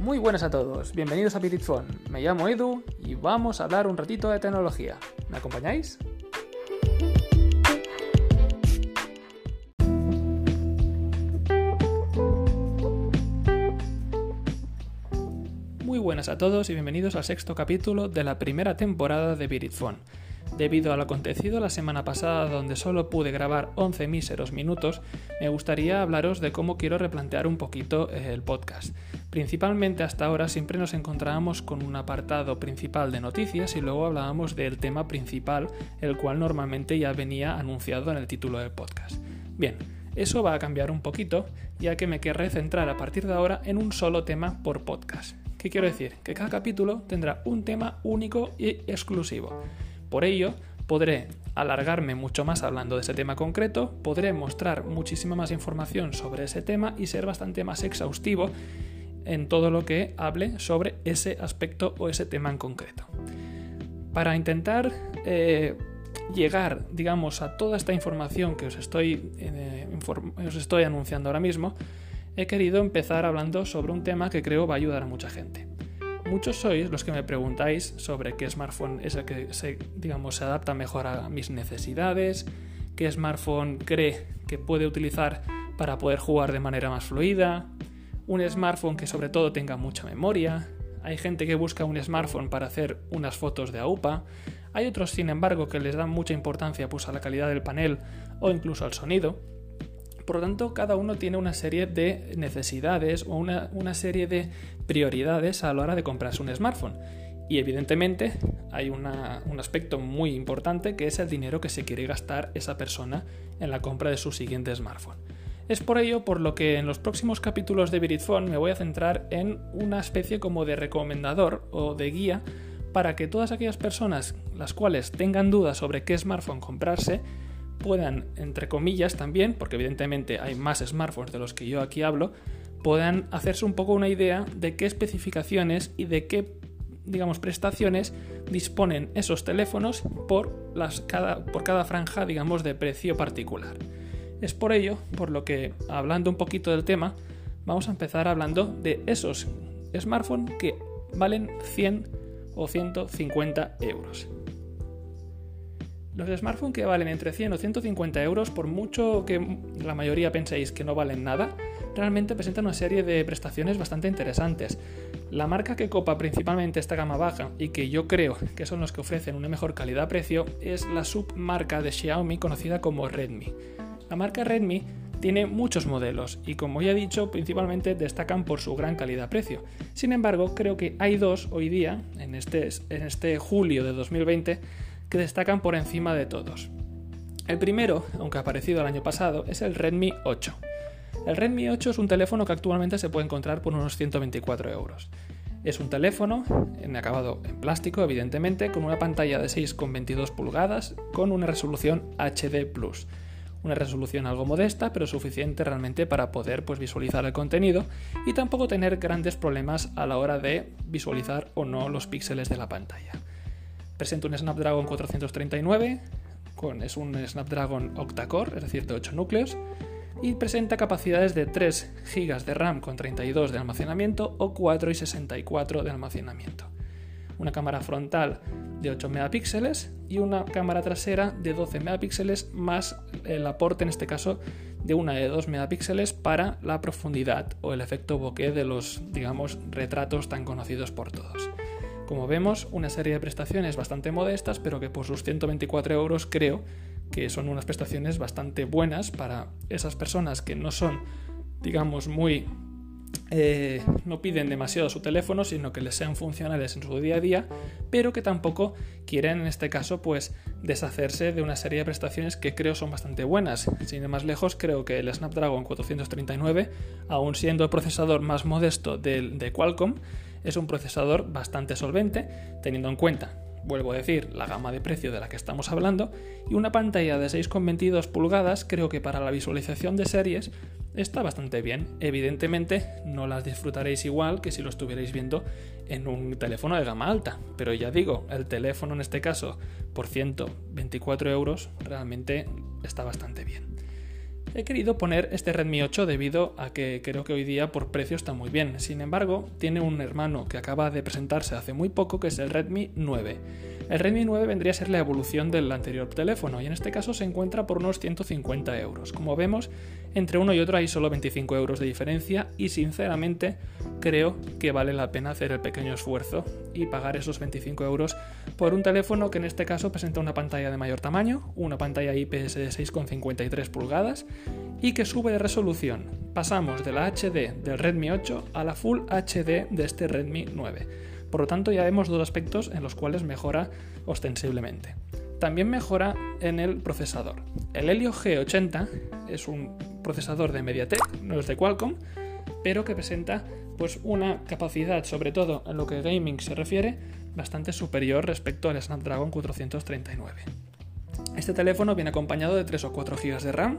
Muy buenas a todos, bienvenidos a Phone. Me llamo Edu y vamos a hablar un ratito de tecnología. ¿Me acompañáis? Muy buenas a todos y bienvenidos al sexto capítulo de la primera temporada de Phone. Debido al acontecido la semana pasada donde solo pude grabar 11 míseros minutos, me gustaría hablaros de cómo quiero replantear un poquito el podcast. Principalmente hasta ahora siempre nos encontrábamos con un apartado principal de noticias y luego hablábamos del tema principal, el cual normalmente ya venía anunciado en el título del podcast. Bien, eso va a cambiar un poquito, ya que me querré centrar a partir de ahora en un solo tema por podcast. ¿Qué quiero decir? Que cada capítulo tendrá un tema único y exclusivo. Por ello, podré alargarme mucho más hablando de ese tema concreto, podré mostrar muchísima más información sobre ese tema y ser bastante más exhaustivo en todo lo que hable sobre ese aspecto o ese tema en concreto. Para intentar eh, llegar, digamos, a toda esta información que os estoy, eh, os estoy anunciando ahora mismo, he querido empezar hablando sobre un tema que creo va a ayudar a mucha gente muchos sois los que me preguntáis sobre qué smartphone es el que se, digamos, se adapta mejor a mis necesidades, qué smartphone cree que puede utilizar para poder jugar de manera más fluida, un smartphone que sobre todo tenga mucha memoria, hay gente que busca un smartphone para hacer unas fotos de AUPA, hay otros sin embargo que les dan mucha importancia pues, a la calidad del panel o incluso al sonido. Por lo tanto, cada uno tiene una serie de necesidades o una, serie de prioridades a la hora de comprarse un smartphone. Y evidentemente hay un aspecto muy importante que es el dinero que se quiere gastar esa persona en la compra de su siguiente smartphone. Es por ello por lo que en los próximos capítulos de Viritphone me voy a centrar en una especie como de recomendador o de guía para que todas aquellas personas las cuales tengan dudas sobre qué smartphone comprarse puedan, entre comillas también, porque evidentemente hay más smartphones de los que yo aquí hablo, puedan hacerse un poco una idea de qué especificaciones y de qué, digamos, prestaciones disponen esos teléfonos por, cada, por cada franja, digamos, de precio particular. Es por ello, por lo que, hablando un poquito del tema, vamos a empezar hablando de esos smartphones que valen 100 o 150 euros. Los smartphones que valen entre 100 o 150 euros, por mucho que la mayoría penséis que no valen nada, realmente presentan una serie de prestaciones bastante interesantes. La marca que copa principalmente esta gama baja y que yo creo que son los que ofrecen una mejor calidad-precio es la submarca de Xiaomi conocida como Redmi. La marca Redmi tiene muchos modelos y como ya he dicho principalmente destacan por su gran calidad-precio. Sin embargo, creo que hay dos hoy día, en este, en este julio de 2020, que destacan por encima de todos. El primero, aunque ha aparecido el año pasado, es el Redmi 8. El Redmi 8 es un teléfono que actualmente se puede encontrar por unos 124 euros. Es un teléfono en acabado en plástico, evidentemente, con una pantalla de 6,22 pulgadas con una resolución HD. Una resolución algo modesta, pero suficiente realmente para poder pues, visualizar el contenido y tampoco tener grandes problemas a la hora de visualizar o no los píxeles de la pantalla. Presenta un Snapdragon 439, con, es un Snapdragon octa-core, es decir, de 8 núcleos, y presenta capacidades de 3 GB de RAM con 32 de almacenamiento o 4 y 64 de almacenamiento. Una cámara frontal de 8 megapíxeles y una cámara trasera de 12 megapíxeles más el aporte en este caso de una de 2 megapíxeles para la profundidad o el efecto bokeh de los digamos retratos tan conocidos por todos. Como vemos, una serie de prestaciones bastante modestas, pero que por sus 124 euros creo que son unas prestaciones bastante buenas para esas personas que no son, digamos, muy... Eh, no piden demasiado su teléfono, sino que les sean funcionales en su día a día, pero que tampoco quieren, en este caso, pues deshacerse de una serie de prestaciones que creo son bastante buenas. Sin ir más lejos, creo que el Snapdragon 439, aun siendo el procesador más modesto de Qualcomm, es un procesador bastante solvente, teniendo en cuenta, vuelvo a decir, la gama de precio de la que estamos hablando, y una pantalla de 6,22 pulgadas creo que para la visualización de series está bastante bien. Evidentemente no las disfrutaréis igual que si lo estuvierais viendo en un teléfono de gama alta, pero ya digo, el teléfono en este caso por 124 euros realmente está bastante bien. He querido poner este Redmi 8 debido a que creo que hoy día por precio está muy bien. Sin embargo, tiene un hermano que acaba de presentarse hace muy poco que es el Redmi 9. El Redmi 9 vendría a ser la evolución del anterior teléfono y en este caso se encuentra por unos 150 euros. Como vemos, entre uno y otro hay solo 25 euros de diferencia y sinceramente creo que vale la pena hacer el pequeño esfuerzo y pagar esos 25 euros por un teléfono que en este caso presenta una pantalla de mayor tamaño, una pantalla IPS de 6,53 pulgadas y que sube de resolución. Pasamos de la HD del Redmi 8 a la Full HD de este Redmi 9 por lo tanto, ya vemos dos aspectos en los cuales mejora ostensiblemente. También mejora en el procesador. El Helio G80 es un procesador de MediaTek, no es de Qualcomm, pero que presenta pues una capacidad, sobre todo en lo que gaming se refiere, bastante superior respecto al Snapdragon 439. Este teléfono viene acompañado de 3 o 4 GB de RAM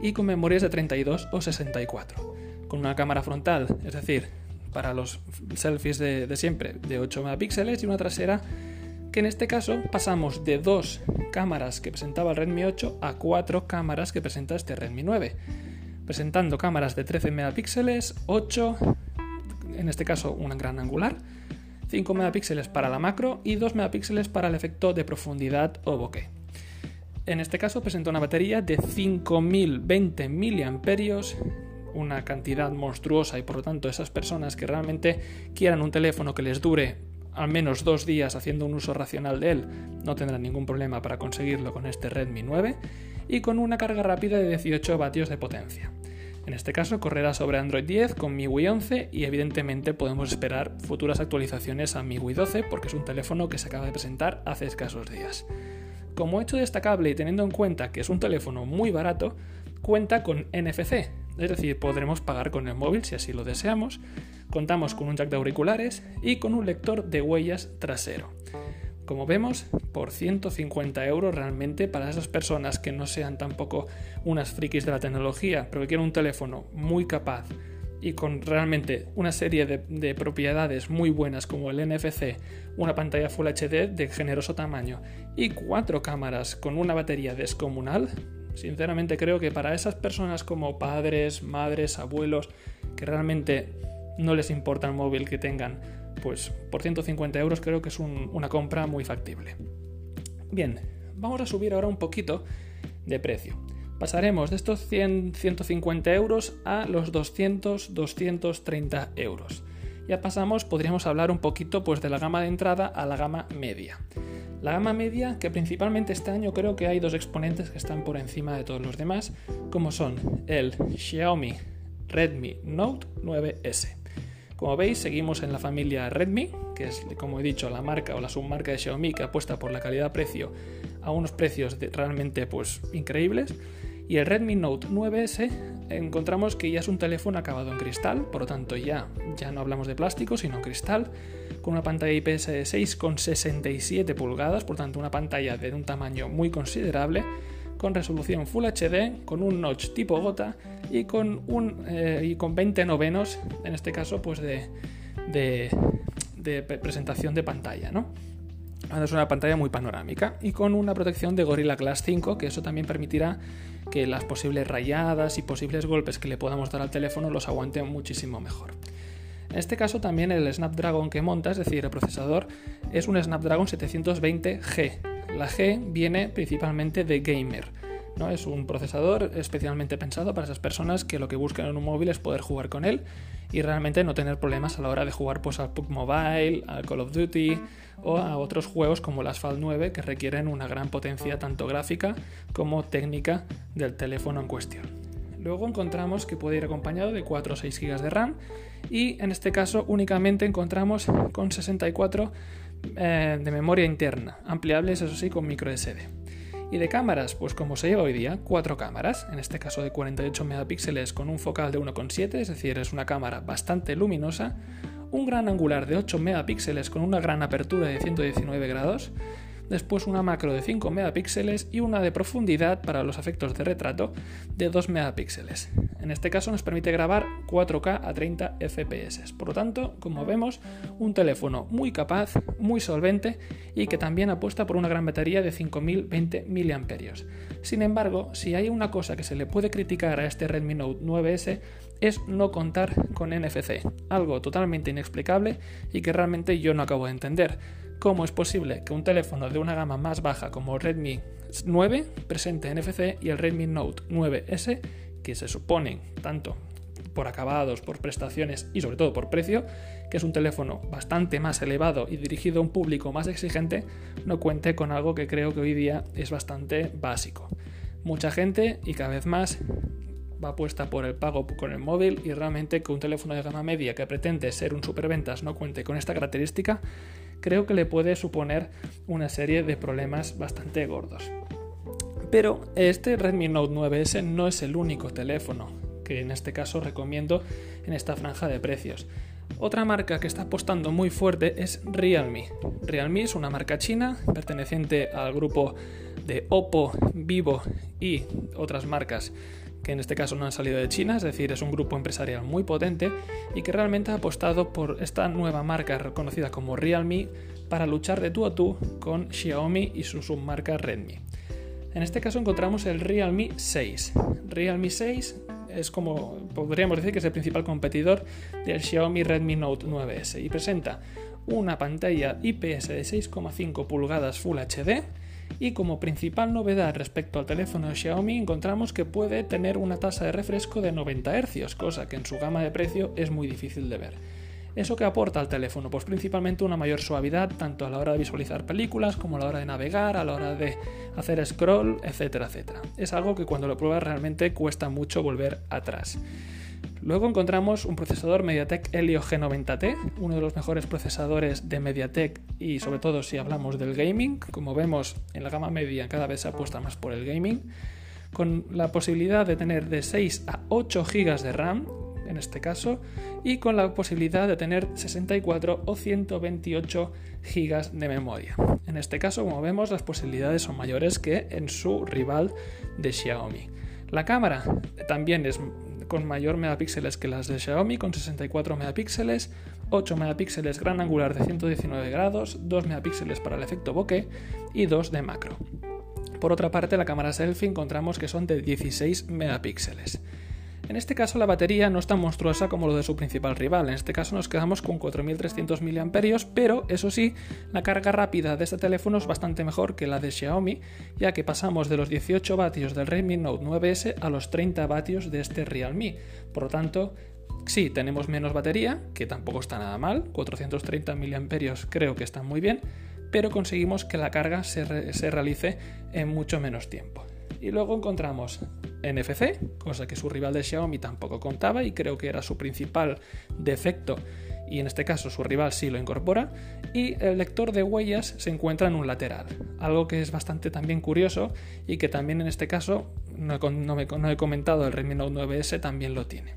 y con memorias de 32 o 64, con una cámara frontal, es decir, para los selfies de, siempre de 8 megapíxeles y una trasera que en este caso pasamos de dos cámaras que presentaba el Redmi 8 a cuatro cámaras que presenta este Redmi 9, presentando cámaras de 13 megapíxeles, 8, en este caso una gran angular, 5 megapíxeles para la macro y 2 megapíxeles para el efecto de profundidad o bokeh. En este caso presenta una batería de 5020 mAh una cantidad monstruosa y por lo tanto esas personas que realmente quieran un teléfono que les dure al menos dos días haciendo un uso racional de él no tendrán ningún problema para conseguirlo con este Redmi 9 y con una carga rápida de 18 vatios de potencia. En este caso correrá sobre Android 10 con MIUI 11 y evidentemente podemos esperar futuras actualizaciones a MIUI 12 porque es un teléfono que se acaba de presentar hace escasos días. Como hecho destacable y teniendo en cuenta que es un teléfono muy barato, cuenta con NFC, es decir, podremos pagar con el móvil si así lo deseamos. Contamos con un jack de auriculares y con un lector de huellas trasero. Como vemos, por 150 euros realmente para esas personas que no sean tampoco unas frikis de la tecnología, pero que quieran un teléfono muy capaz y con realmente una serie de, de, propiedades muy buenas como el NFC, una pantalla Full HD de generoso tamaño y cuatro cámaras con una batería descomunal, Sinceramente creo que para esas personas como padres, madres, abuelos, que realmente no les importa el móvil que tengan, pues por 150 euros creo que es una compra muy factible. Bien, vamos a subir ahora un poquito de precio. Pasaremos de estos 100, 150 euros a los 200, 230 euros. Ya pasamos, podríamos hablar un poquito pues, de la gama de entrada a la gama media. La gama media, que principalmente este año creo que hay dos exponentes que están por encima de todos los demás, como son el Xiaomi Redmi Note 9S. Como veis, seguimos en la familia Redmi, que es, como he dicho, la marca o la submarca de Xiaomi que apuesta por la calidad-precio a unos precios realmente pues, increíbles. Y el Redmi Note 9S encontramos que ya es un teléfono acabado en cristal, por lo tanto ya, ya no hablamos de plástico, sino cristal, con una pantalla IPS de 6,67 pulgadas, por tanto una pantalla de un tamaño muy considerable, con resolución Full HD, con un notch tipo gota y con, un, eh, y con 20 novenos, en este caso, pues de, de, de presentación de pantalla, ¿no? Es una pantalla muy panorámica y con una protección de Gorilla Glass 5, que eso también permitirá que las posibles rayadas y posibles golpes que le podamos dar al teléfono los aguante muchísimo mejor. En este caso también el Snapdragon que monta, es decir, el procesador, es un Snapdragon 720G. La G viene principalmente de gamer. ¿no? Es un procesador especialmente pensado para esas personas que lo que buscan en un móvil es poder jugar con él y realmente no tener problemas a la hora de jugar pues, al PUBG Mobile, al Call of Duty o a otros juegos como el Asphalt 9 que requieren una gran potencia tanto gráfica como técnica del teléfono en cuestión. Luego encontramos que puede ir acompañado de 4 o 6 GB de RAM y en este caso únicamente encontramos con 64 eh, de memoria interna, ampliables eso sí con micro SD. Y de cámaras, pues como se lleva hoy día, cuatro cámaras, en este caso de 48 megapíxeles con un focal de 1,7, es decir, es una cámara bastante luminosa, un gran angular de 8 megapíxeles con una gran apertura de 119 grados, después una macro de 5 megapíxeles y una de profundidad para los efectos de retrato de 2 megapíxeles. En este caso nos permite grabar 4K a 30 fps. Por lo tanto, como vemos, un teléfono muy capaz, muy solvente y que también apuesta por una gran batería de 5020 mAh. Sin embargo, si hay una cosa que se le puede criticar a este Redmi Note 9S es no contar con NFC, algo totalmente inexplicable y que realmente yo no acabo de entender. ¿Cómo es posible que un teléfono de una gama más baja como Redmi 9 presente NFC y el Redmi Note 9S, que se supone tanto por acabados, por prestaciones y sobre todo por precio, que es un teléfono bastante más elevado y dirigido a un público más exigente, no cuente con algo que creo que hoy día es bastante básico. Mucha gente y cada vez más va apuesta por el pago con el móvil y realmente que un teléfono de gama media que pretende ser un superventas no cuente con esta característica, creo que le puede suponer una serie de problemas bastante gordos. Pero este Redmi Note 9S no es el único teléfono que en este caso recomiendo en esta franja de precios. Otra marca que está apostando muy fuerte es Realme. Realme es una marca china perteneciente al grupo de Oppo, Vivo y otras marcas que en este caso no han salido de China, es decir, es un grupo empresarial muy potente y que realmente ha apostado por esta nueva marca reconocida como Realme para luchar de tú a tú con Xiaomi y su submarca Redmi. En este caso encontramos el Realme 6. Realme 6 es como podríamos decir que es el principal competidor del Xiaomi Redmi Note 9S y presenta una pantalla IPS de 6,5 pulgadas Full HD y como principal novedad respecto al teléfono Xiaomi encontramos que puede tener una tasa de refresco de 90 Hz, cosa que en su gama de precio es muy difícil de ver. ¿Eso que aporta al teléfono? Pues principalmente una mayor suavidad tanto a la hora de visualizar películas como a la hora de navegar, a la hora de hacer scroll, etcétera, etcétera. Es algo que cuando lo pruebas realmente cuesta mucho volver atrás. Luego encontramos un procesador MediaTek Helio G90T, uno de los mejores procesadores de MediaTek y sobre todo si hablamos del gaming, como vemos en la gama media cada vez se apuesta más por el gaming, con la posibilidad de tener de 6 a 8 GB de RAM en este caso y con la posibilidad de tener 64 o 128 GB de memoria. En este caso, como vemos, las posibilidades son mayores que en su rival de Xiaomi. La cámara también es con mayor megapíxeles que las de Xiaomi, con 64 megapíxeles, 8 megapíxeles gran angular de 119 grados, 2 megapíxeles para el efecto bokeh y 2 de macro. Por otra parte, la cámara selfie encontramos que son de 16 megapíxeles. En este caso la batería no es tan monstruosa como lo de su principal rival, en este caso nos quedamos con 4300 mAh, pero eso sí, la carga rápida de este teléfono es bastante mejor que la de Xiaomi, ya que pasamos de los 18 vatios del Redmi Note 9S a los 30 vatios de este Realme. Por lo tanto, sí, tenemos menos batería, que tampoco está nada mal, 430 mAh creo que está muy bien, pero conseguimos que la carga se, se realice en mucho menos tiempo. Y luego encontramos NFC, cosa que su rival de Xiaomi tampoco contaba y creo que era su principal defecto y en este caso su rival sí lo incorpora, y el lector de huellas se encuentra en un lateral, algo que es bastante también curioso y que también en este caso, no he, comentado, el Redmi Note 9S también lo tiene.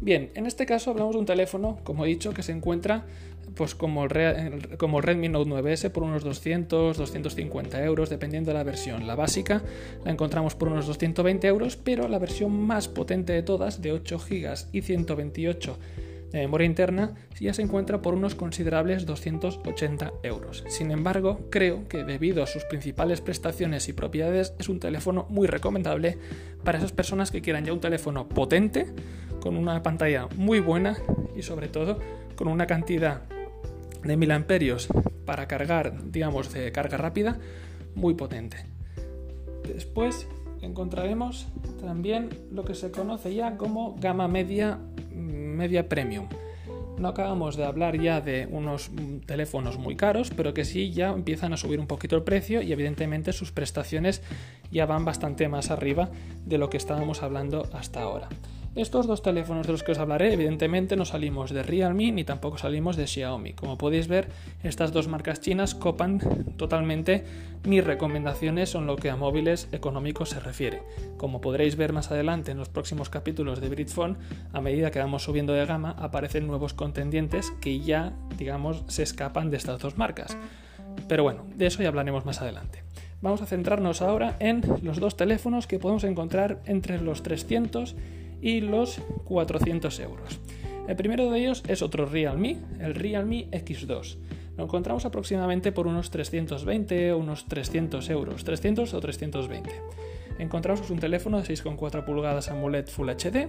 Bien, en este caso hablamos de un teléfono, como he dicho, que se encuentra pues como el, como Redmi Note 9S por unos 200, 250 euros, dependiendo de la versión. La básica la encontramos por unos 220 euros, pero la versión más potente de todas, de 8 GB y 128 de memoria interna, ya se encuentra por unos considerables 280 euros. Sin embargo, creo que debido a sus principales prestaciones y propiedades, es un teléfono muy recomendable para esas personas que quieran ya un teléfono potente, con una pantalla muy buena y sobre todo con una cantidad de mil amperios para cargar, digamos, de carga rápida, muy potente. Después encontraremos también lo que se conoce ya como gama media, media premium. No acabamos de hablar ya de unos teléfonos muy caros, pero que sí ya empiezan a subir un poquito el precio y evidentemente sus prestaciones ya van bastante más arriba de lo que estábamos hablando hasta ahora. Estos dos teléfonos de los que os hablaré, evidentemente no salimos de Realme ni tampoco salimos de Xiaomi. Como podéis ver, estas dos marcas chinas copan totalmente mis recomendaciones en lo que a móviles económicos se refiere. Como podréis ver más adelante en los próximos capítulos de Britphone, a medida que vamos subiendo de gama, aparecen nuevos contendientes que ya, digamos, se escapan de estas dos marcas. Pero bueno, de eso ya hablaremos más adelante. Vamos a centrarnos ahora en los dos teléfonos que podemos encontrar entre los 300 y los 400 euros. El primero de ellos es otro Realme, el Realme X2. Lo encontramos aproximadamente por unos 320 o unos 300 euros, 300 o 320. Encontramos un teléfono de 6,4 pulgadas AMOLED Full HD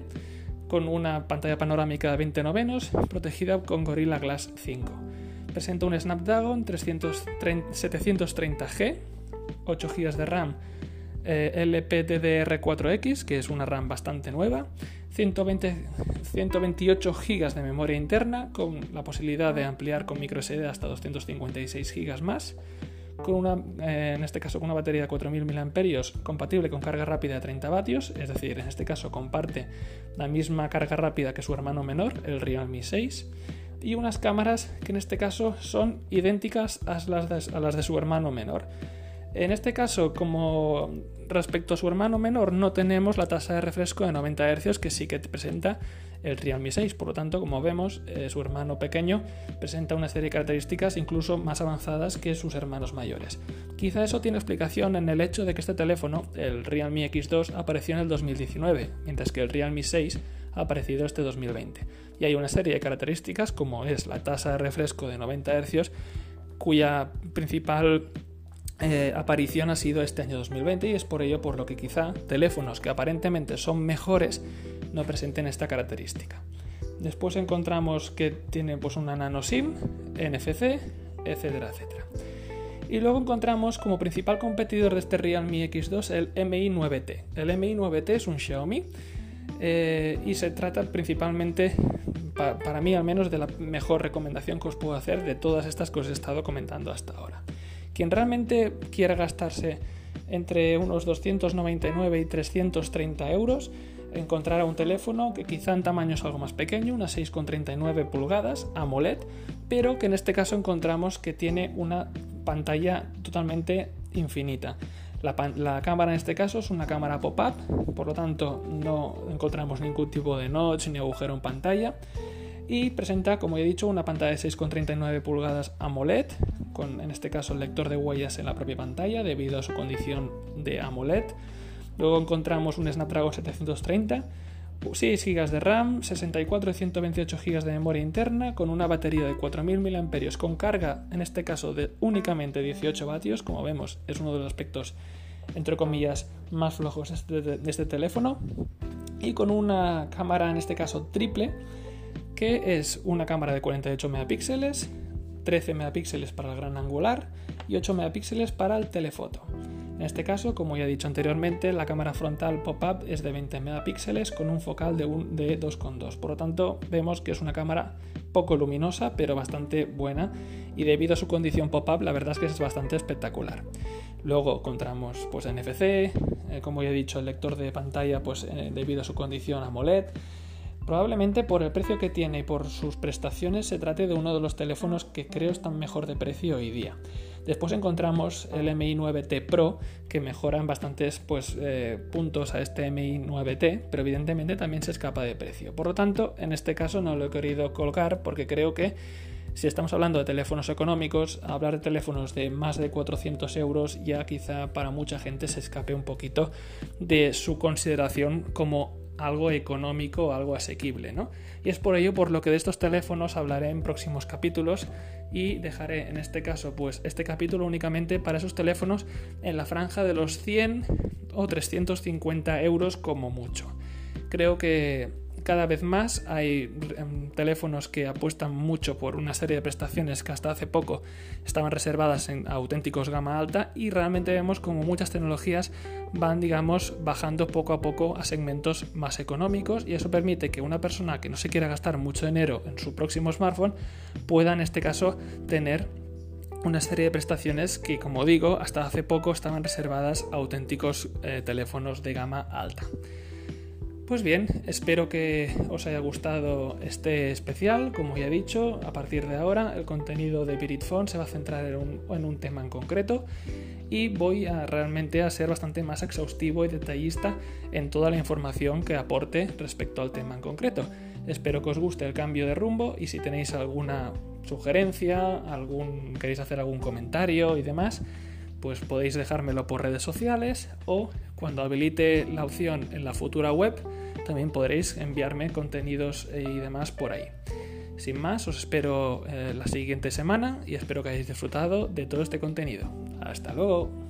con una pantalla panorámica de 20 novenos protegida con Gorilla Glass 5. Presenta un Snapdragon 730G, 8 GB de RAM eh, LPDDR4X, que es una RAM bastante nueva, 120, 128 GB de memoria interna con la posibilidad de ampliar con microSD hasta 256 GB más, con una, eh, en este caso con una batería de 4000 mAh compatible con carga rápida de 30 vatios, es decir, en este caso comparte la misma carga rápida que su hermano menor, el Realme 6, y unas cámaras que en este caso son idénticas a las de su hermano menor. En este caso, como respecto a su hermano menor, no tenemos la tasa de refresco de 90 Hz que sí que presenta el Realme 6. Por lo tanto, como vemos, eh, su hermano pequeño presenta una serie de características incluso más avanzadas que sus hermanos mayores. Quizá eso tiene explicación en el hecho de que este teléfono, el Realme X2, apareció en el 2019, mientras que el Realme 6 ha aparecido este 2020. Y hay una serie de características como es la tasa de refresco de 90 Hz, cuya principal eh, aparición ha sido este año 2020 y es por ello por lo que quizá teléfonos que aparentemente son mejores no presenten esta característica. Después encontramos que tiene pues una nano SIM, NFC, etcétera, etcétera. Y luego encontramos como principal competidor de este Realme X2 el Mi 9T. El Mi 9T es un Xiaomi eh, y se trata principalmente, para mí al menos, de la mejor recomendación que os puedo hacer de todas estas que os he estado comentando hasta ahora. Quien realmente quiera gastarse entre unos 299 y 330 euros, encontrará un teléfono que quizá en tamaño es algo más pequeño, unas 6,39 pulgadas, AMOLED, pero que en este caso encontramos que tiene una pantalla totalmente infinita. La, la, cámara en este caso es una cámara pop-up, por lo tanto no encontramos ningún tipo de notch ni agujero en pantalla y presenta, como he dicho, una pantalla de 6,39 pulgadas AMOLED, con en este caso el lector de huellas en la propia pantalla debido a su condición de AMOLED. Luego encontramos un Snapdragon 730, 6 GB de RAM, 64 y 128 GB de memoria interna, con una batería de 4000 mAh con carga, en este caso de únicamente 18 vatios, como vemos, es uno de los aspectos entre comillas más flojos de este, de este teléfono, y con una cámara en este caso triple que es una cámara de 48 megapíxeles, 13 megapíxeles para el gran angular y 8 megapíxeles para el telefoto. En este caso, como ya he dicho anteriormente, la cámara frontal pop-up es de 20 megapíxeles con un focal de, de 2,2. Por lo tanto, vemos que es una cámara poco luminosa, pero bastante buena y debido a su condición pop-up, la verdad es que es bastante espectacular. Luego encontramos pues NFC, eh, como ya he dicho, el lector de pantalla pues eh, debido a su condición AMOLED Probablemente por el precio que tiene y por sus prestaciones se trate de uno de los teléfonos que creo están mejor de precio hoy día. Después encontramos el MI 9T Pro que mejora en bastantes pues, eh, puntos a este MI 9T, pero evidentemente también se escapa de precio. Por lo tanto, en este caso no lo he querido colgar porque creo que si estamos hablando de teléfonos económicos, hablar de teléfonos de más de 400 euros ya quizá para mucha gente se escape un poquito de su consideración como algo económico, algo asequible, ¿no? Y es por ello por lo que de estos teléfonos hablaré en próximos capítulos y dejaré en este caso pues este capítulo únicamente para esos teléfonos en la franja de los 100 o 350 euros como mucho. Creo que cada vez más hay em, teléfonos que apuestan mucho por una serie de prestaciones que hasta hace poco estaban reservadas en auténticos gama alta y realmente vemos como muchas tecnologías van, digamos, bajando poco a poco a segmentos más económicos y eso permite que una persona que no se quiera gastar mucho dinero en su próximo smartphone pueda en este caso tener una serie de prestaciones que, como digo, hasta hace poco estaban reservadas a auténticos eh, teléfonos de gama alta. Pues bien, espero que os haya gustado este especial. Como ya he dicho, a partir de ahora el contenido de Phone se va a centrar en un, tema en concreto y voy a realmente a ser bastante más exhaustivo y detallista en toda la información que aporte respecto al tema en concreto. Espero que os guste el cambio de rumbo y si tenéis alguna sugerencia, algún, queréis hacer algún comentario y demás, pues podéis dejármelo por redes sociales o cuando habilite la opción en la futura web, también podréis enviarme contenidos y demás por ahí. Sin más, os espero eh, la siguiente semana y espero que hayáis disfrutado de todo este contenido. Hasta luego.